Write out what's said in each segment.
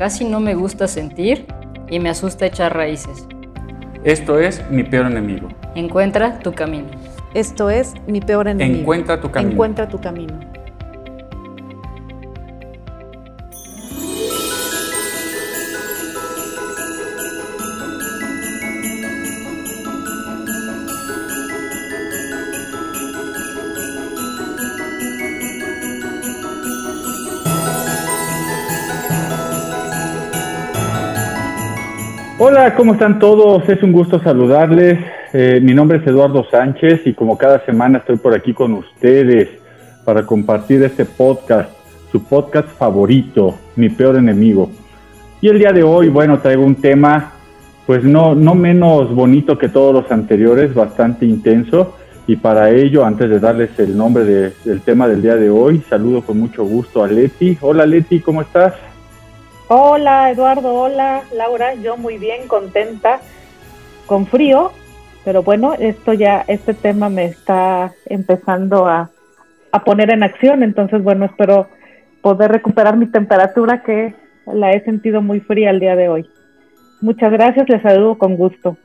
casi no me gusta sentir y me asusta echar raíces. Esto es mi peor enemigo. Encuentra tu camino. Esto es mi peor enemigo. Encuentra tu camino. Encuentra tu camino. Hola, ¿cómo están todos? Es un gusto saludarles. Eh, mi nombre es Eduardo Sánchez y como cada semana estoy por aquí con ustedes para compartir este podcast, su podcast favorito, Mi Peor Enemigo. Y el día de hoy, bueno, traigo un tema pues no, no menos bonito que todos los anteriores, bastante intenso. Y para ello, antes de darles el nombre del tema del día de hoy, saludo con mucho gusto a Leti. Hola Leti, ¿cómo estás? Hola Eduardo, hola Laura, yo muy bien, contenta, con frío, pero bueno, esto ya, este tema me está empezando a, poner en acción, entonces bueno, espero poder recuperar mi temperatura que la he sentido muy fría el día de hoy. Muchas gracias, les saludo con gusto.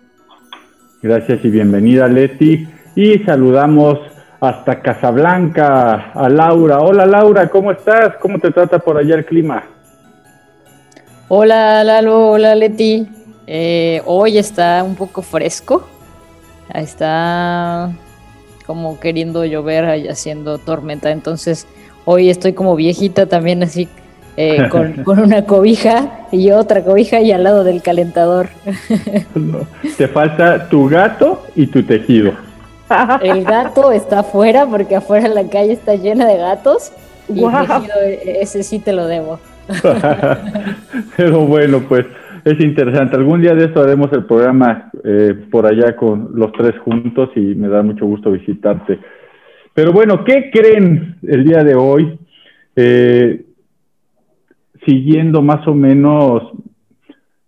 Gracias y bienvenida Leti. Y saludamos hasta Casablanca a Laura. Hola Laura, ¿cómo estás? ¿Cómo te trata por allá el clima? Hola Lalo, hola Leti. Eh, hoy está un poco fresco. Está como queriendo llover y haciendo tormenta. Entonces hoy estoy como viejita también así eh, con, una cobija y otra cobija y al lado del calentador. te falta tu gato y tu tejido. El gato está afuera porque afuera la calle está llena de gatos y el tejido e, ese sí te lo debo. Pero bueno, pues es interesante. Algún día de esto haremos el programa eh, por allá con los tres juntos y me da mucho gusto visitarte. Pero bueno, ¿qué creen el día de hoy? Eh, siguiendo más o menos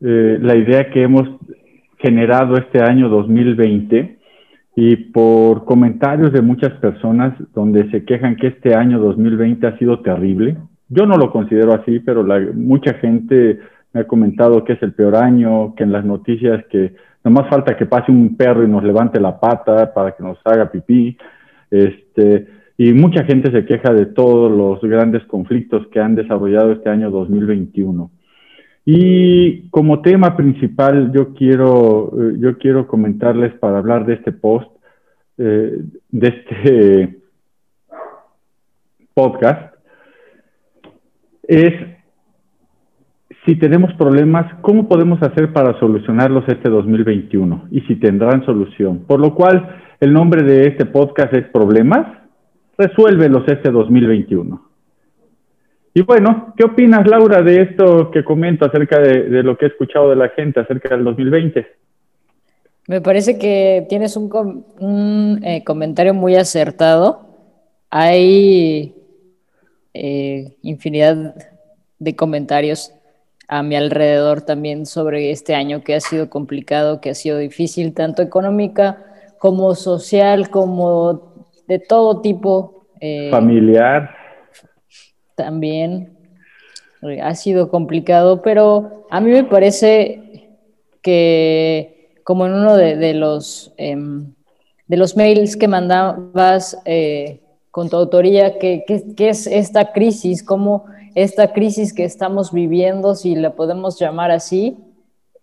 eh, la idea que hemos generado este año 2020 y por comentarios de muchas personas donde se quejan que este año 2020 ha sido terrible, yo no lo considero así, pero la, mucha gente me ha comentado que es el peor año, que en las noticias que nomás falta que pase un perro y nos levante la pata para que nos haga pipí. Este, y mucha gente se queja de todos los grandes conflictos que han desarrollado este año 2021. Y como tema principal, yo quiero, eh, yo quiero comentarles para hablar de este post, eh, de este podcast, es si tenemos problemas, ¿cómo podemos hacer para solucionarlos este 2021? Y si tendrán solución. Por lo cual, el nombre de este podcast es Problemas, resuélvelos este 2021. Y bueno, ¿qué opinas, Laura, de esto que comento acerca de, lo que he escuchado de la gente acerca del 2020? Me parece que tienes un, eh, comentario muy acertado. Hay eh, infinidad de comentarios a mi alrededor también sobre este año que ha sido complicado, que ha sido difícil, tanto económica como social, como de todo tipo. Eh, Familiar. También eh, ha sido complicado, pero a mí me parece que como en uno de, los, em, de los mails que mandabas, con tu autoría, ¿qué, es esta crisis? ¿Cómo esta crisis que estamos viviendo, si la podemos llamar así,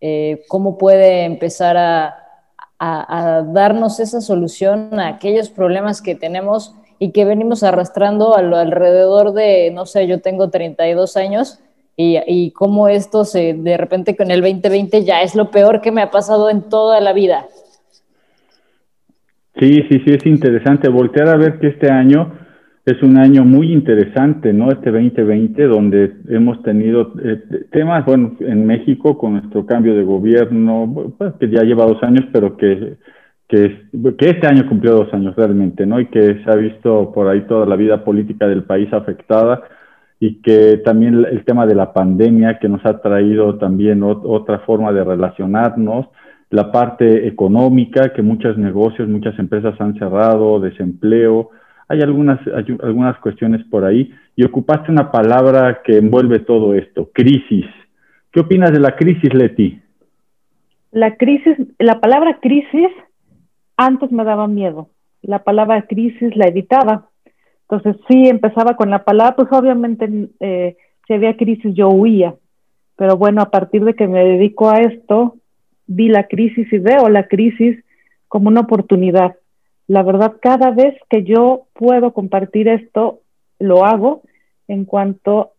eh, cómo puede empezar a, darnos esa solución a aquellos problemas que tenemos y que venimos arrastrando a lo alrededor de, no sé, yo tengo 32 años y, y cómo esto se, de repente con el 2020 ya es lo peor que me ha pasado en toda la vida. Sí, sí, sí, es interesante voltear a ver que este año es un año muy interesante, ¿no? Este 2020, donde hemos tenido eh, temas, bueno, en México con nuestro cambio de gobierno, pues, que ya lleva dos años, pero que, que, que, este año cumplió dos años realmente, ¿no? Y que se ha visto por ahí toda la vida política del país afectada y que también el tema de la pandemia que nos ha traído también otra forma de relacionarnos, la parte económica, que muchos negocios, muchas empresas han cerrado, desempleo, hay algunas, algunas cuestiones por ahí y ocupaste una palabra que envuelve todo esto, crisis. ¿Qué opinas de la crisis, Leti? La crisis, la palabra crisis antes me daba miedo. La palabra crisis la evitaba. Entonces sí empezaba con la palabra, pues obviamente eh, si había crisis yo huía. Pero bueno, a partir de que me dedico a esto, vi la crisis y veo la crisis como una oportunidad la verdad, cada vez que yo puedo compartir esto, lo hago en cuanto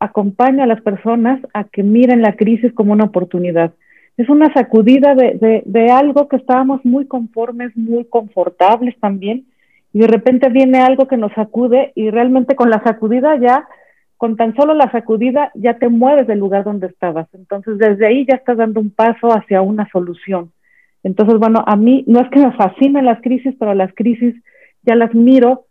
acompaño a las personas a que miren la crisis como una oportunidad. Es una sacudida de, de, algo que estábamos muy conformes, muy confortables también, y de repente viene algo que nos sacude y realmente con la sacudida ya, con tan solo la sacudida, ya te mueves del lugar donde estabas. Entonces desde ahí ya estás dando un paso hacia una solución. Entonces, bueno, a mí no es que me fascinen las crisis, pero las crisis ya las miro,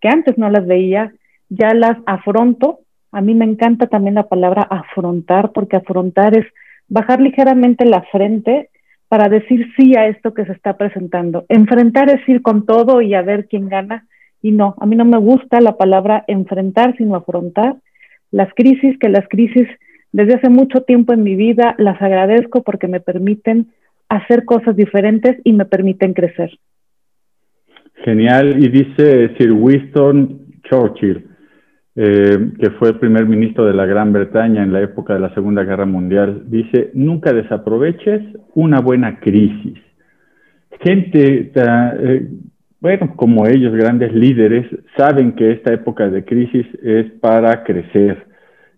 que antes no las veía, ya las afronto. A mí me encanta también la palabra afrontar, porque afrontar es bajar ligeramente la frente para decir sí a esto que se está presentando. Enfrentar es ir con todo y a ver quién gana. Y no, a mí no me gusta la palabra enfrentar, sino afrontar las crisis, que las crisis desde hace mucho tiempo en mi vida las agradezco porque me permiten hacer cosas diferentes y me permiten crecer. Genial. Y dice Sir Winston Churchill, eh, que fue el primer ministro de la Gran Bretaña en la época de la Segunda Guerra Mundial, dice, nunca desaproveches una buena crisis. Gente, eh, bueno, como ellos, grandes líderes, saben que esta época de crisis es para crecer.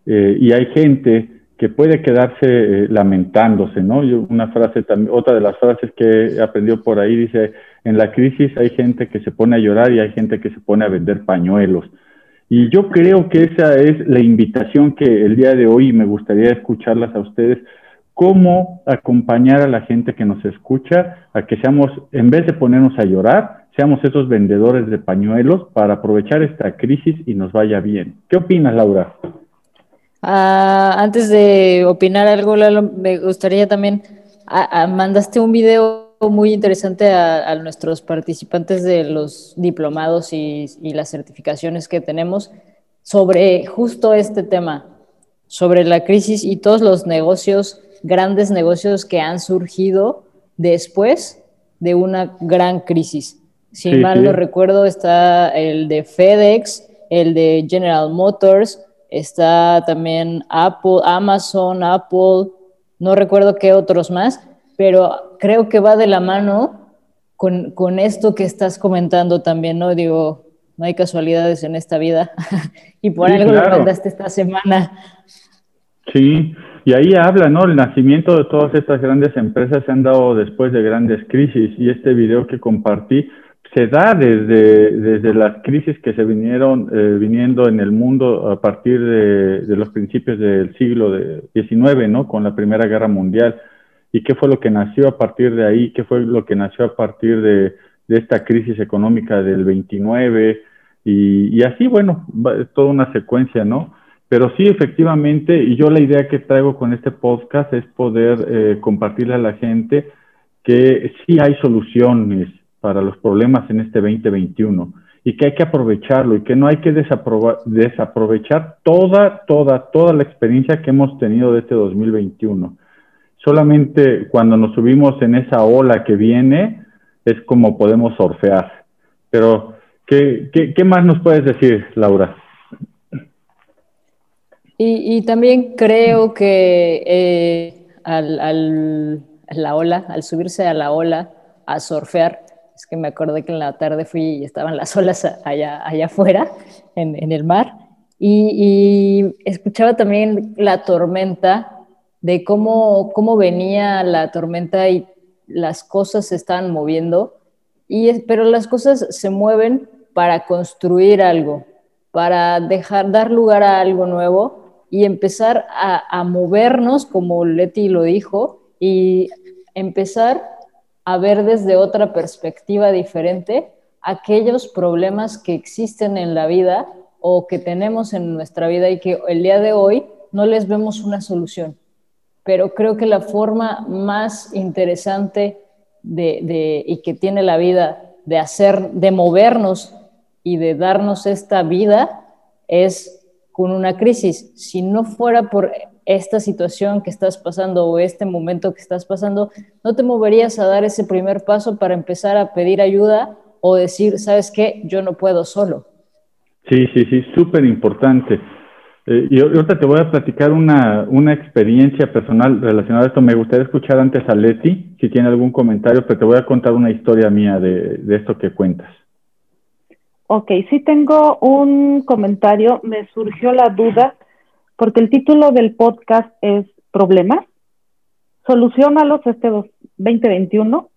Eh, y hay gente que puede quedarse eh, lamentándose, ¿no? Yo, una frase también, otra de las frases que aprendió por ahí dice, en la crisis hay gente que se pone a llorar y hay gente que se pone a vender pañuelos. Y yo creo que esa es la invitación que el día de hoy me gustaría escucharlas a ustedes, cómo acompañar a la gente que nos escucha a que seamos, en vez de ponernos a llorar, seamos esos vendedores de pañuelos para aprovechar esta crisis y nos vaya bien. ¿Qué opinas, Laura? Ah, antes de opinar algo, me gustaría también, mandaste un video muy interesante a, nuestros participantes de los diplomados y, las certificaciones que tenemos sobre justo este tema, sobre la crisis y todos los negocios, grandes negocios que han surgido después de una gran crisis. Si mal no recuerdo, está el de FedEx, el de General Motors, está también Apple, Amazon, Apple, no recuerdo qué otros más, pero creo que va de la mano con, esto que estás comentando también, ¿no? Digo, no hay casualidades en esta vida y por algo lo mandaste esta semana. Sí, y ahí habla, ¿no? El nacimiento de todas estas grandes empresas se han dado después de grandes crisis y este video que compartí se da desde, desde las crisis que se vinieron eh, viniendo en el mundo a partir de, los principios del siglo XIX, ¿no? Con la Primera Guerra Mundial. ¿Y qué fue lo que nació a partir de ahí? ¿Qué fue lo que nació a partir de, esta crisis económica del 29? Y, y así, bueno, es toda una secuencia, ¿no? Pero sí, efectivamente, y yo la idea que traigo con este podcast es poder eh, compartirle a la gente que sí hay soluciones, para los problemas en este 2021 y que hay que aprovecharlo y que no hay que desaprovechar toda, toda, toda la experiencia que hemos tenido de este 2021. Solamente cuando nos subimos en esa ola que viene es como podemos surfear. Pero, ¿qué, qué, más nos puedes decir, Laura? Y, también creo que eh, al, al, la ola, al subirse a la ola, a surfear, me acordé que en la tarde fui y estaban las olas allá, allá afuera, en, el mar, y, escuchaba también la tormenta, de cómo, cómo venía la tormenta y las cosas se estaban moviendo, y, pero las cosas se mueven para construir algo. para dejar, dar lugar a algo nuevo y empezar a, a movernos, como Leti lo dijo, y empezar a ver desde otra perspectiva diferente aquellos problemas que existen en la vida o que tenemos en nuestra vida y que el día de hoy no les vemos una solución. Pero creo que la forma más interesante de, y que tiene la vida de hacer, de movernos y de darnos esta vida es con una crisis. Si no fuera por esta situación que estás pasando o este momento que estás pasando, no te moverías a dar ese primer paso para empezar a pedir ayuda o decir, ¿sabes qué? Yo no puedo solo. Sí, sí, sí, súper importante. Eh, y ahorita te voy a platicar una, una, experiencia personal relacionada a esto. Me gustaría escuchar antes a Leti, si tiene algún comentario, pero te voy a contar una historia mía de, de esto que cuentas. Ok, sí tengo un comentario. Me surgió la duda porque el título del podcast es Problemas. Solucionalos este 2021.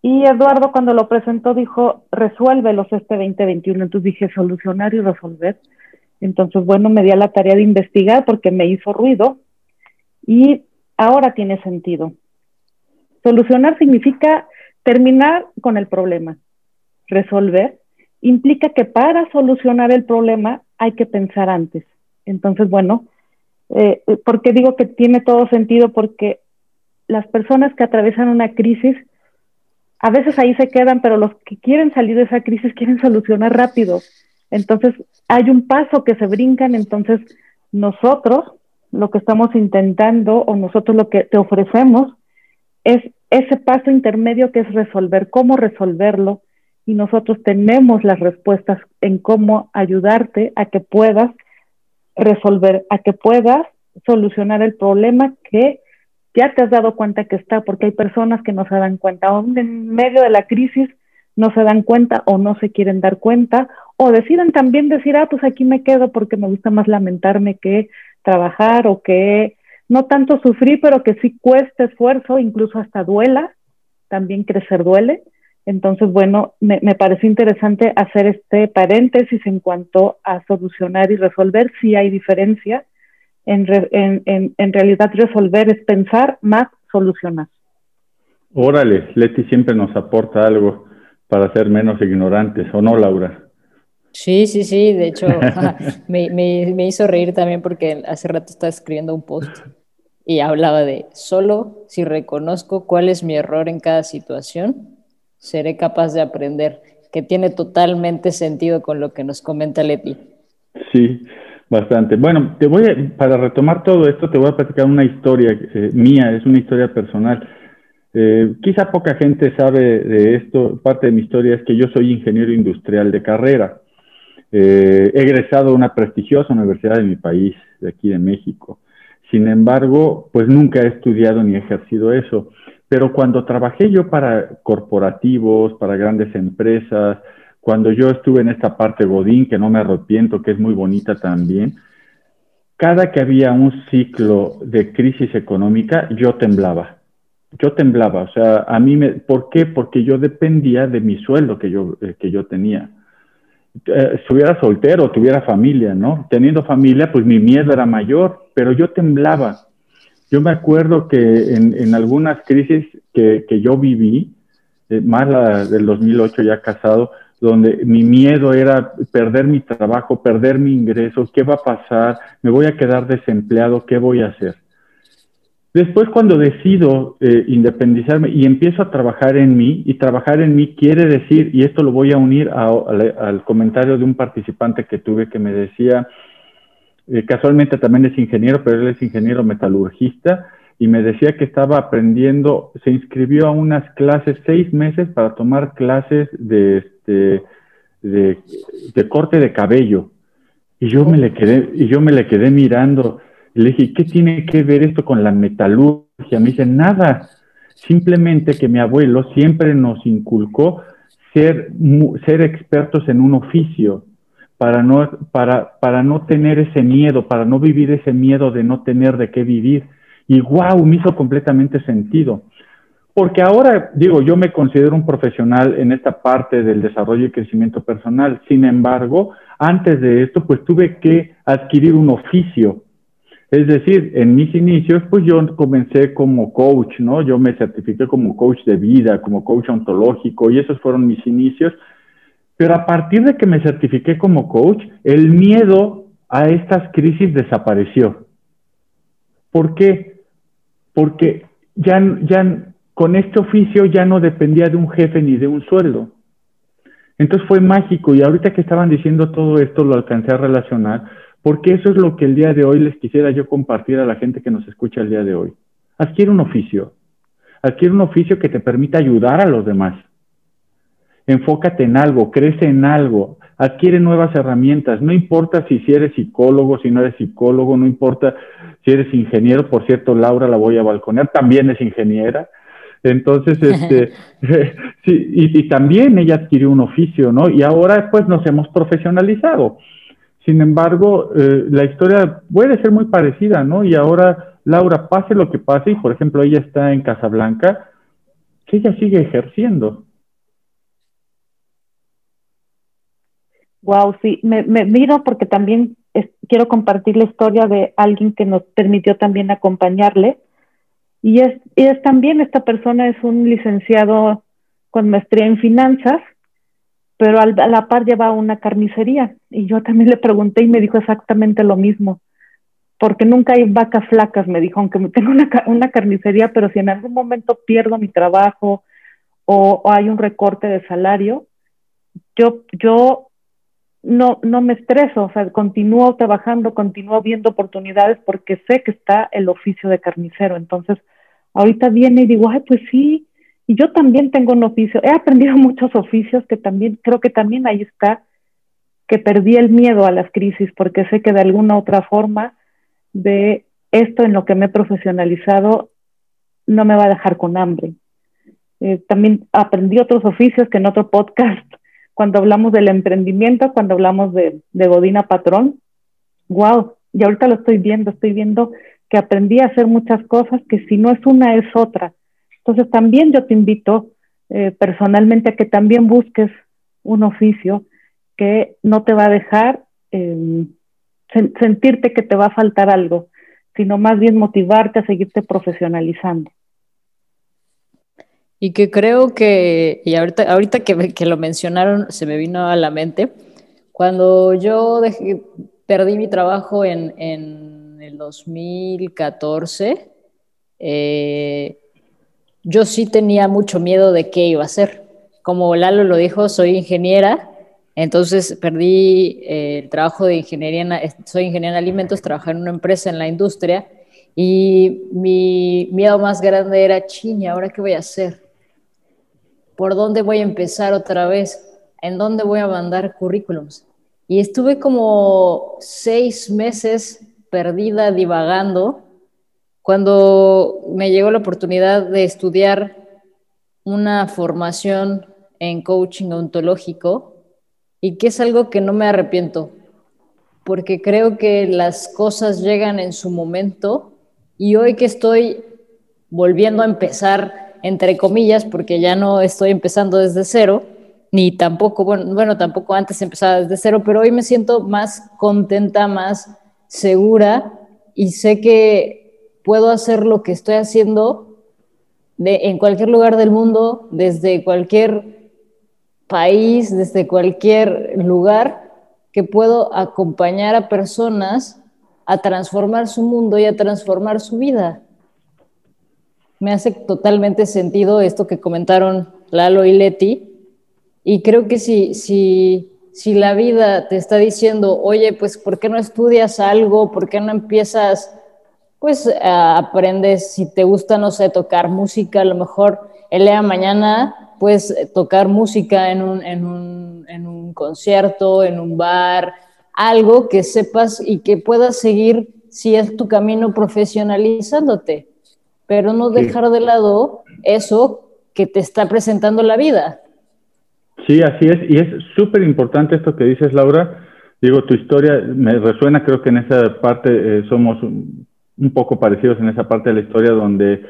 Y Eduardo cuando lo presentó dijo, resuélvelos este 2021. Entonces dije, solucionar y resolver. Entonces, bueno, me di a la tarea de investigar porque me hizo ruido y ahora tiene sentido. Solucionar significa terminar con el problema. Resolver implica que para solucionar el problema hay que pensar antes. Entonces, bueno, eh, ¿por qué digo que tiene todo sentido? Porque las personas que atraviesan una crisis, a veces ahí se quedan, pero los que quieren salir de esa crisis quieren solucionar rápido. Entonces, hay un paso que se brincan, entonces nosotros lo que estamos intentando o nosotros lo que te ofrecemos es ese paso intermedio que es resolver, cómo resolverlo, y nosotros tenemos las respuestas en cómo ayudarte a que puedas resolver, a que puedas solucionar el problema que ya te has dado cuenta que está, porque hay personas que no se dan cuenta, aún en medio de la crisis no se dan cuenta o no se quieren dar cuenta, o deciden también decir, ah, pues aquí me quedo porque me gusta más lamentarme que trabajar o que no tanto sufrir, pero que sí cueste esfuerzo, incluso hasta duela, también crecer duele. Entonces, bueno, me, me pareció interesante hacer este paréntesis en cuanto a solucionar y resolver, si hay diferencia. En, en, en, en realidad resolver es pensar más solucionar. Órale, Leti siempre nos aporta algo para ser menos ignorantes, ¿o no, Laura? Sí, sí, sí, de hecho me, me, me, hizo reír también porque hace rato estaba escribiendo un post y hablaba de solo si reconozco cuál es mi error en cada situación, seré capaz de aprender, que tiene totalmente sentido con lo que nos comenta Leti. Sí, bastante. Bueno, te voy a, para retomar todo esto, te voy a platicar una historia eh, mía, es una historia personal. Eh, quizá poca gente sabe de esto. Parte de mi historia es que yo soy ingeniero industrial de carrera. Eh, he egresado de una prestigiosa universidad de mi país, de aquí de México. Sin embargo, pues nunca he estudiado ni ejercido eso. Pero cuando trabajé yo para corporativos, para grandes empresas, cuando yo estuve en esta parte Godín, que no me arrepiento, que es muy bonita también, cada que había un ciclo de crisis económica, yo temblaba yo temblaba, o sea, a mí me, ¿por qué? Porque yo dependía de mi sueldo que yo, eh, que yo tenía. Eh, si hubiera soltero, tuviera familia, ¿no? Teniendo familia, pues mi miedo era mayor, pero yo temblaba. Yo me acuerdo que en, algunas crisis que, que yo viví, eh, más la del 2008 ya casado, donde mi miedo era perder mi trabajo, perder mi ingreso, ¿qué va a pasar? ¿Me voy a quedar desempleado? ¿Qué voy a hacer? Después cuando decido eh, independizarme y empiezo a trabajar en mí, y trabajar en mí quiere decir, y esto lo voy a unir al comentario de un participante que tuve que me decía, eh, casualmente también es ingeniero, pero él es ingeniero metalurgista, y me decía que estaba aprendiendo, se inscribió a unas clases, seis meses para tomar clases de, este, de, corte de cabello. Y yo me le quedé, y yo me le quedé mirando, le dije, ¿qué tiene que ver esto con la metalurgia? Me dice, nada, simplemente que mi abuelo siempre nos inculcó ser, ser expertos en un oficio para no, para, para no tener ese miedo, para no vivir ese miedo de no tener de qué vivir. Y wow, me hizo completamente sentido. porque ahora, digo, yo me considero un profesional en esta parte del desarrollo y crecimiento personal. Sin embargo, antes de esto, pues tuve que adquirir un oficio. Es decir, en mis inicios, pues yo comencé como coach, ¿no? Yo me certifiqué como coach de vida, como coach ontológico, y esos fueron mis inicios. Pero a partir de que me certifiqué como coach, el miedo a estas crisis desapareció. ¿Por qué? Porque ya, ya con este oficio ya no dependía de un jefe ni de un sueldo. Entonces fue mágico y ahorita que estaban diciendo todo esto lo alcancé a relacionar porque eso es lo que el día de hoy les quisiera yo compartir a la gente que nos escucha el día de hoy. Adquiere un oficio, adquiere un oficio que te permita ayudar a los demás. Enfócate en algo, crece en algo, adquiere nuevas herramientas. No importa si, si eres psicólogo, si no eres psicólogo, no importa si eres ingeniero. Por cierto, Laura la voy a balconear, también es ingeniera. Entonces, este, sí, y, también ella adquirió un oficio, ¿no? Y ahora pues nos hemos profesionalizado. Sin embargo, eh, la historia puede ser muy parecida, ¿no? Y ahora Laura, pase lo que pase, y por ejemplo ella está en Casablanca, que ella sigue ejerciendo. Wow, sí, me, miro porque también quiero compartir la historia de alguien que nos permitió también acompañarle y es, es también, esta persona es un licenciado con maestría en finanzas, pero a la par lleva una carnicería. Y yo también le pregunté y me dijo exactamente lo mismo. Porque nunca hay vacas flacas, me dijo, aunque tengo una, una carnicería, pero si en algún momento pierdo mi trabajo o, o hay un recorte de salario, yo, yo no, no me estreso, o sea, continúo trabajando, continúo viendo oportunidades porque sé que está el oficio de carnicero. Entonces, ahorita viene y digo, ay, pues sí, y yo también tengo un oficio. He aprendido muchos oficios que también, creo que también ahí está, que perdí el miedo a las crisis porque sé que de alguna otra forma de esto en lo que me he profesionalizado no me va a dejar con hambre. Eh, también aprendí otros oficios que en otro podcast cuando hablamos del emprendimiento, cuando hablamos de, de Godina Patrón, wow, y ahorita lo estoy viendo, estoy viendo que aprendí a hacer muchas cosas que si no es una es otra. Entonces también yo te invito eh, personalmente a que también busques un oficio que no te va a dejar em, sentirte que te va a faltar algo, sino más bien motivarte a seguirte profesionalizando. Y que creo que, y ahorita, ahorita que, lo mencionaron, se me vino a la mente, cuando yo perdí mi trabajo en, en el 2014, eh, yo sí tenía mucho miedo de qué iba a hacer. Como Lalo lo dijo, soy ingeniera, entonces perdí eh, el trabajo de ingeniería, soy ingeniera en alimentos, trabajaba en una empresa en la industria, y mi miedo más grande era, chiña, ¿ahora qué voy a hacer? Por dónde voy a empezar otra vez, en dónde voy a mandar currículums. Y estuve como seis meses perdida, divagando, cuando me llegó la oportunidad de estudiar una formación en coaching ontológico y que es algo que no me arrepiento, porque creo que las cosas llegan en su momento y hoy que estoy volviendo a empezar entre comillas, porque ya no estoy empezando desde cero, ni tampoco, bueno, bueno, tampoco antes empezaba desde cero, pero hoy me siento más contenta, más segura y sé que puedo hacer lo que estoy haciendo de, en cualquier lugar del mundo, desde cualquier país, desde cualquier lugar, que puedo acompañar a personas a transformar su mundo y a transformar su vida me hace totalmente sentido esto que comentaron Lalo y Leti. Y creo que si, si, si la vida te está diciendo, oye, pues, ¿por qué no estudias algo? ¿Por qué no empiezas, pues, aprendes, si te gusta, no sé, tocar música, a lo mejor el día mañana puedes tocar música en un, en un, en un concierto, en un bar, algo que sepas y que puedas seguir si es tu camino profesionalizándote pero no dejar de lado eso que te está presentando la vida. Sí, así es, y es súper importante esto que dices, Laura. Digo, tu historia me resuena, creo que en esa parte eh, somos un, poco parecidos en esa parte de la historia donde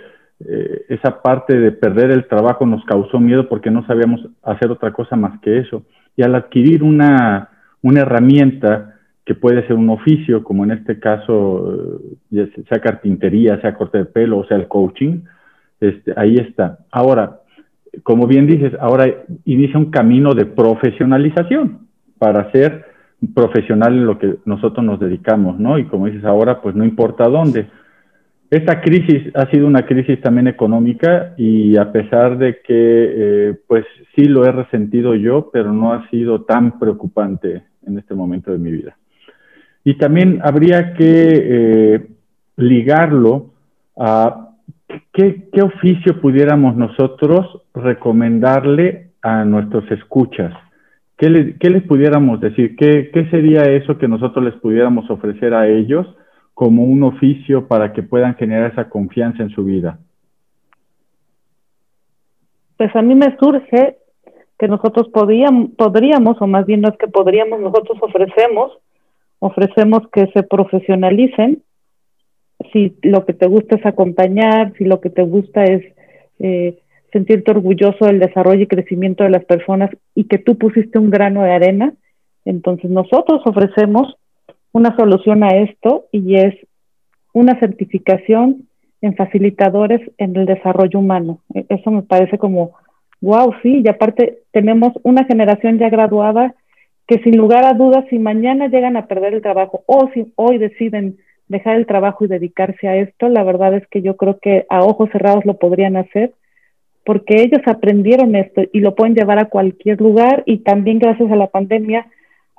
eh, esa parte de perder el trabajo nos causó miedo porque no sabíamos hacer otra cosa más que eso. Y al adquirir una, una herramienta que puede ser un oficio, como en este caso, eh, sea carpintería, sea corte de pelo, o sea el coaching, este, ahí está. Ahora, como bien dices, ahora inicia un camino de profesionalización para ser profesional en lo que nosotros nos dedicamos, ¿no? Y como dices ahora, pues no importa dónde. Esta crisis ha sido una crisis también económica y a pesar de que, eh, pues sí lo he resentido yo, pero no ha sido tan preocupante en este momento de mi vida. Y también habría que eh, ligarlo a qué, oficio pudiéramos nosotros recomendarle a nuestros escuchas. ¿Qué, les pudiéramos decir? ¿Qué, ¿Qué sería eso que nosotros les pudiéramos ofrecer a ellos? como un oficio para que puedan generar esa confianza en su vida? Pues a mí me surge que nosotros podíamos, podríamos, o más bien no es que podríamos, nosotros ofrecemos, ofrecemos que se profesionalicen. Si lo que te gusta es acompañar, si lo que te gusta es eh, sentirte orgulloso del desarrollo y crecimiento de las personas y que tú pusiste un grano de arena, entonces nosotros ofrecemos una solución a esto y es una certificación en facilitadores en el desarrollo humano. E, eso me parece como, wow, sí, y aparte tenemos una generación ya graduada que sin lugar a dudas, si mañana llegan a perder el trabajo o si hoy deciden dejar el trabajo y dedicarse a esto, la verdad es que yo creo que a ojos cerrados lo podrían hacer porque ellos aprendieron esto y lo pueden llevar a cualquier lugar y también gracias a la pandemia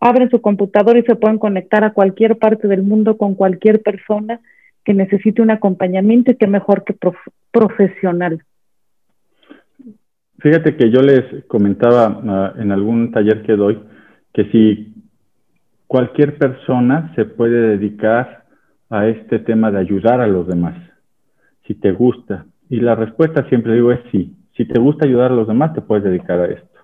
abren su computador y se pueden conectar a cualquier parte del mundo con cualquier persona que necesite un acompañamiento y que mejor que profesional. Fíjate que yo les comentaba ah, en algún taller que doy que si cualquier persona se puede dedicar a este tema de ayudar a los demás, si te gusta. Y la respuesta siempre digo es sí. Si te gusta ayudar a los demás, te puedes dedicar a esto.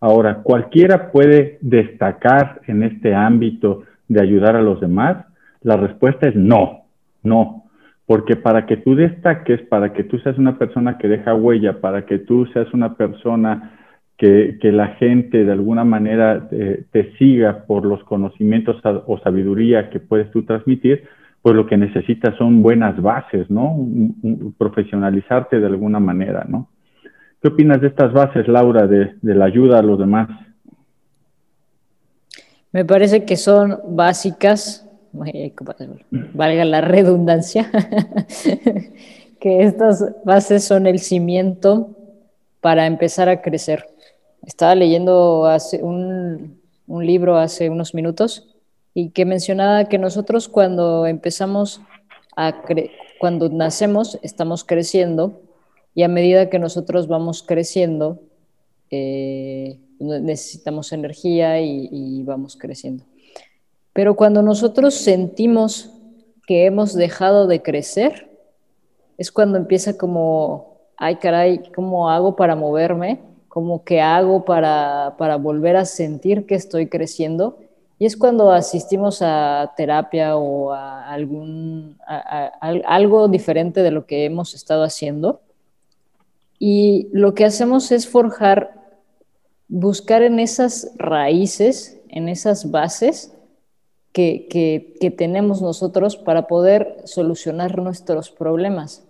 Ahora, ¿cualquiera puede destacar en este ámbito de ayudar a los demás? La respuesta es no, no. Porque para que tú destaques, para que tú seas una persona que deja huella, para que tú seas una persona que, la gente de alguna manera eh, te siga por los conocimientos o sabiduría que puedes tú transmitir, pues lo que necesitas son buenas bases, ¿no? profesionalizarte de alguna manera, ¿no? ¿Qué opinas de estas bases, Laura, de, la ayuda a los demás? Me parece que son básicas, valga la redundancia, que estas bases son el cimiento para empezar a crecer. Estaba leyendo hace un, libro hace unos minutos y que mencionaba que nosotros cuando empezamos a cuando nacemos estamos creciendo y a medida que nosotros vamos creciendo, eh, necesitamos energía y, vamos creciendo. Pero cuando nosotros sentimos que hemos dejado de crecer, es cuando empieza como, ay caray, ¿cómo hago para moverme? ¿Cómo que hago para, para volver a sentir que estoy creciendo? Y es cuando asistimos a terapia o a, algún, a algo diferente de lo que hemos estado haciendo y lo que hacemos es forjar, buscar en esas raíces, en esas bases que, que, tenemos nosotros para poder solucionar nuestros problemas.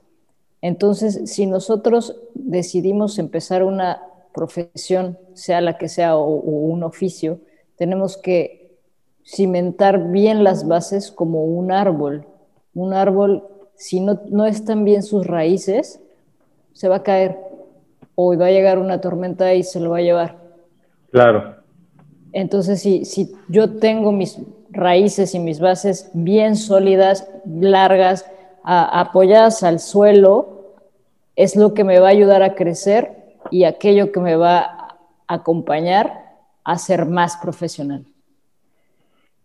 Entonces, si nosotros decidimos empezar una profesión, sea la que sea, o, un oficio, tenemos que cimentar bien las bases como un árbol. Un árbol, si no, no están bien sus raíces, se va a caer o va a llegar una tormenta y se lo va a llevar. Claro. Entonces, si, si yo tengo mis raíces y mis bases bien sólidas, largas, apoyadas al suelo, es lo que me va a ayudar a crecer y aquello que me va a acompañar a ser más profesional.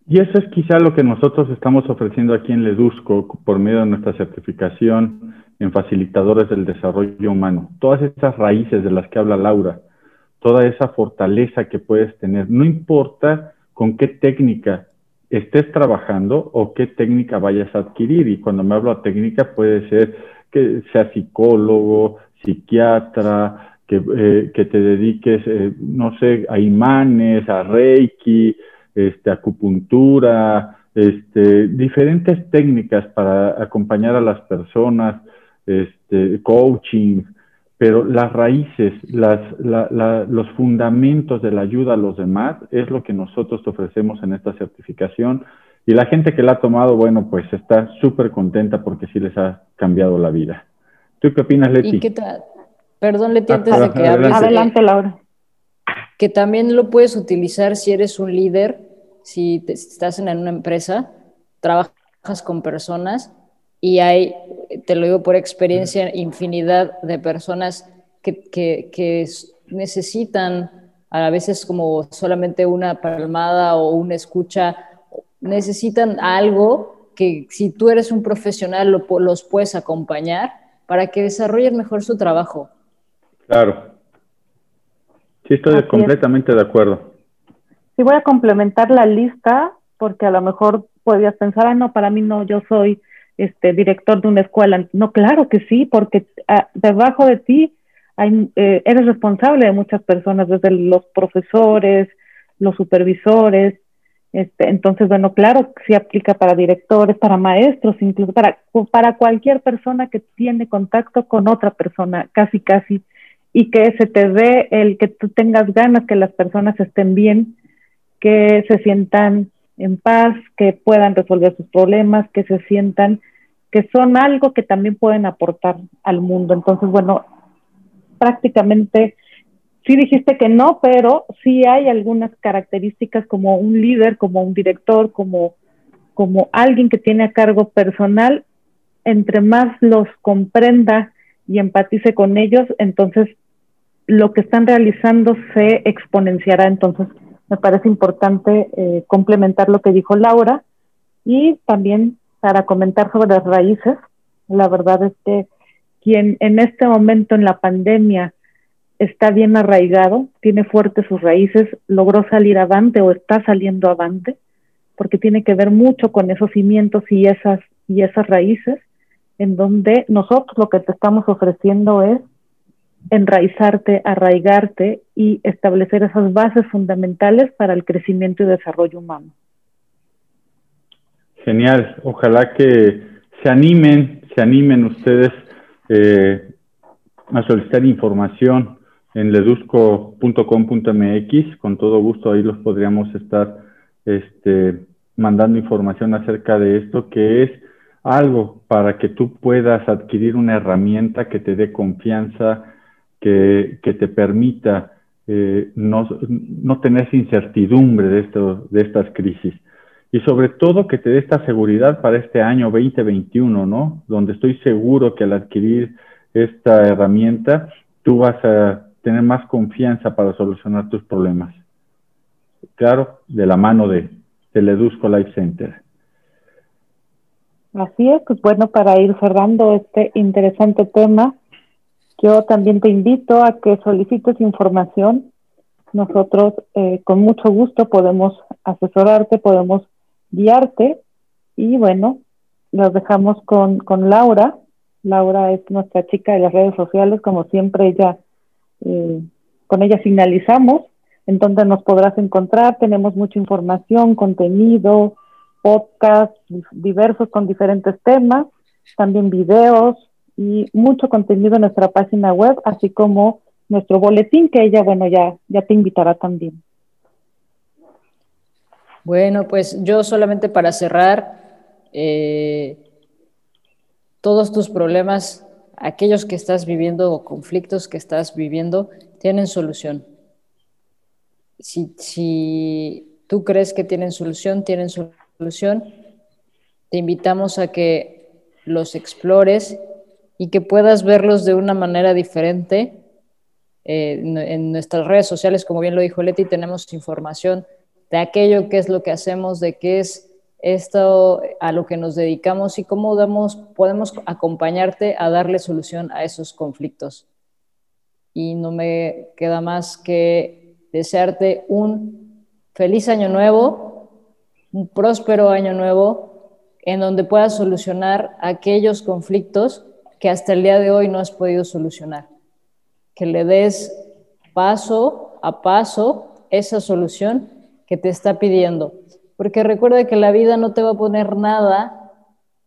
Y eso es quizá lo que nosotros estamos ofreciendo aquí en Ledusco por medio de nuestra certificación en facilitadores del desarrollo humano. Todas esas raíces de las que habla Laura, toda esa fortaleza que puedes tener, no importa con qué técnica estés trabajando o qué técnica vayas a adquirir. Y cuando me hablo de técnica puede ser que sea psicólogo, psiquiatra, que, eh, que te dediques, eh, no sé, a imanes, a reiki, este, acupuntura, este, diferentes técnicas para acompañar a las personas, este, coaching, pero las raíces, las, los fundamentos de la ayuda a los demás es lo que nosotros te ofrecemos en esta certificación. Y la gente que la ha tomado, bueno, pues está súper contenta porque sí les ha cambiado la vida. ¿Tú qué opinas, Leti? Perdón, Leti, ah, antes de que hables. Adelante, Laura. Que también lo puedes utilizar si eres un líder, si, estás en una empresa, trabajas con personas y hay, te lo digo por experiencia, infinidad de personas que, que, necesitan a veces como solamente una palmada o una escucha, necesitan algo que si tú eres un profesional los puedes acompañar para que desarrollen mejor su trabajo. Claro. Sí, estoy completamente de acuerdo. Sí, voy a complementar la lista porque a lo mejor podrías pensar, ah, no, para mí no, yo soy este, director de una escuela. No, claro que sí, porque ah, debajo de ti hay, eh, eres responsable de muchas personas, desde los profesores, los supervisores. Este, entonces, bueno, claro, sí aplica para directores, para maestros, incluso para, para cualquier persona que tiene contacto con otra persona, casi, casi, y que se te dé el que tú tengas ganas que las personas estén bien, que se sientan en paz, que puedan resolver sus problemas, que se sientan que son algo que también pueden aportar al mundo. Entonces, bueno, prácticamente sí dijiste que no, pero sí hay algunas características como un líder, como un director, como, como alguien que tiene a cargo personal, entre más los comprenda y empatice con ellos, entonces lo que están realizando se exponenciará. Entonces, me parece importante eh, complementar lo que dijo Laura y también para comentar sobre las raíces. La verdad es que quien en este momento en la pandemia está bien arraigado, tiene fuertes sus raíces, logró salir avante o está saliendo avante, porque tiene que ver mucho con esos cimientos y esas, y esas raíces, en donde nosotros lo que te estamos ofreciendo es enraizarte, arraigarte y establecer esas bases fundamentales para el crecimiento y desarrollo humano. Genial, ojalá que se animen, se animen ustedes eh, a solicitar información en ledusco.com.mx, con todo gusto ahí los podríamos estar este, mandando información acerca de esto, que es algo para que tú puedas adquirir una herramienta que te dé confianza, que, te permita eh, no, no, tener incertidumbre de, esto, de estas crisis. Y sobre todo que te dé esta seguridad para este año 2021, ¿no? Donde estoy seguro que al adquirir esta herramienta, tú vas a tener más confianza para solucionar tus problemas. Claro, de la mano de, del Edusco Life Center. Así es, pues bueno, para ir cerrando este interesante tema, yo también te invito a que solicites información. Nosotros eh, con mucho gusto podemos asesorarte, podemos guiarte y bueno, los dejamos con, con Laura. Laura es nuestra chica de las redes sociales, como siempre ella, eh, con ella finalizamos, entonces nos podrás encontrar, tenemos mucha información, contenido, podcasts diversos con diferentes temas, también videos, y mucho contenido en nuestra página web, así como nuestro boletín que ella, bueno, ya, ya te invitará también. Bueno, pues yo solamente para cerrar, eh, todos tus problemas, aquellos que estás viviendo o conflictos que estás viviendo, tienen solución. Si, si tú crees que tienen solución, tienen solución, te invitamos a que los explores y que puedas verlos de una manera diferente. Eh, en nuestras redes sociales, como bien lo dijo Leti, tenemos información de aquello que es lo que hacemos, de qué es esto a lo que nos dedicamos y cómo damos, podemos acompañarte a darle solución a esos conflictos. Y no me queda más que desearte un feliz año nuevo, un próspero año nuevo, en donde puedas solucionar aquellos conflictos que hasta el día de hoy no has podido solucionar. Que le des paso a paso esa solución que te está pidiendo. Porque recuerda que la vida no te va a poner nada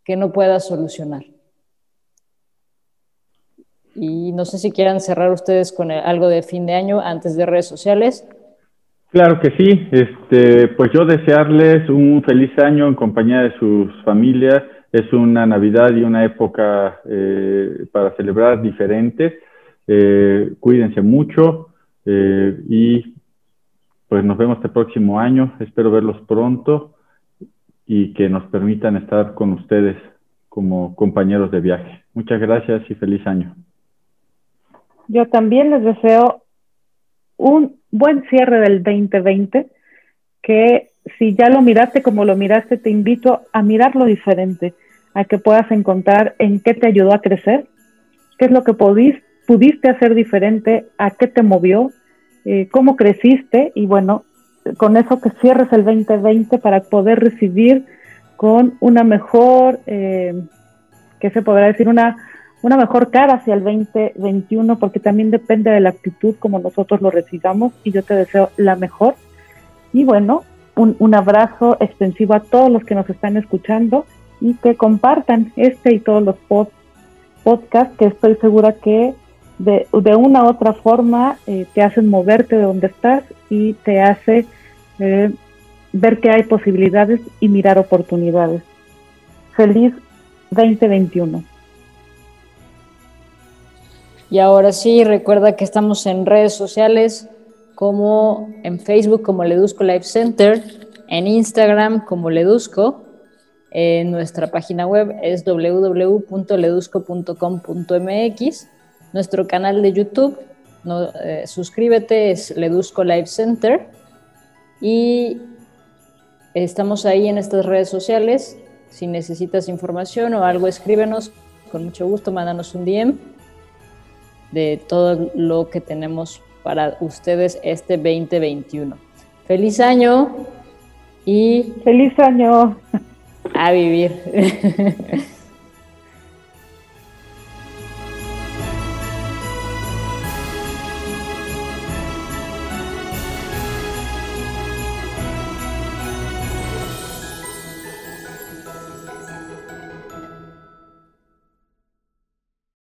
que no puedas solucionar. Y no sé si quieran cerrar ustedes con algo de fin de año antes de redes sociales. Claro que sí. Este, pues yo desearles un feliz año en compañía de sus familias. Es una Navidad y una época eh, para celebrar diferentes. Eh, cuídense mucho eh, y pues nos vemos este próximo año. Espero verlos pronto y que nos permitan estar con ustedes como compañeros de viaje. Muchas gracias y feliz año. Yo también les deseo un buen cierre del 2020, que si ya lo miraste como lo miraste, te invito a mirarlo diferente, a que puedas encontrar en qué te ayudó a crecer, qué es lo que pudiste hacer diferente, a qué te movió, eh, cómo creciste y bueno, con eso que cierres el 2020 para poder recibir con una mejor, eh, ¿qué se podrá decir? Una una mejor cara hacia el 2021, porque también depende de la actitud como nosotros lo recibamos y yo te deseo la mejor. Y bueno, un, abrazo extensivo a todos los que nos están escuchando y que compartan este y todos los podcasts que estoy segura que de, una u otra forma eh, te hacen moverte de donde estás y te hace eh, ver que hay posibilidades y mirar oportunidades. Feliz 2021. Y ahora sí, recuerda que estamos en redes sociales como en Facebook como Ledusco Life Center, en Instagram como Ledusco, en nuestra página web es www.ledusco.com.mx, nuestro canal de YouTube, no, eh, suscríbete, es Ledusco Life Center. Y estamos ahí en estas redes sociales. Si necesitas información o algo, escríbenos, con mucho gusto, mándanos un DM de todo lo que tenemos para ustedes este 2021. Feliz año y... Feliz año. A vivir.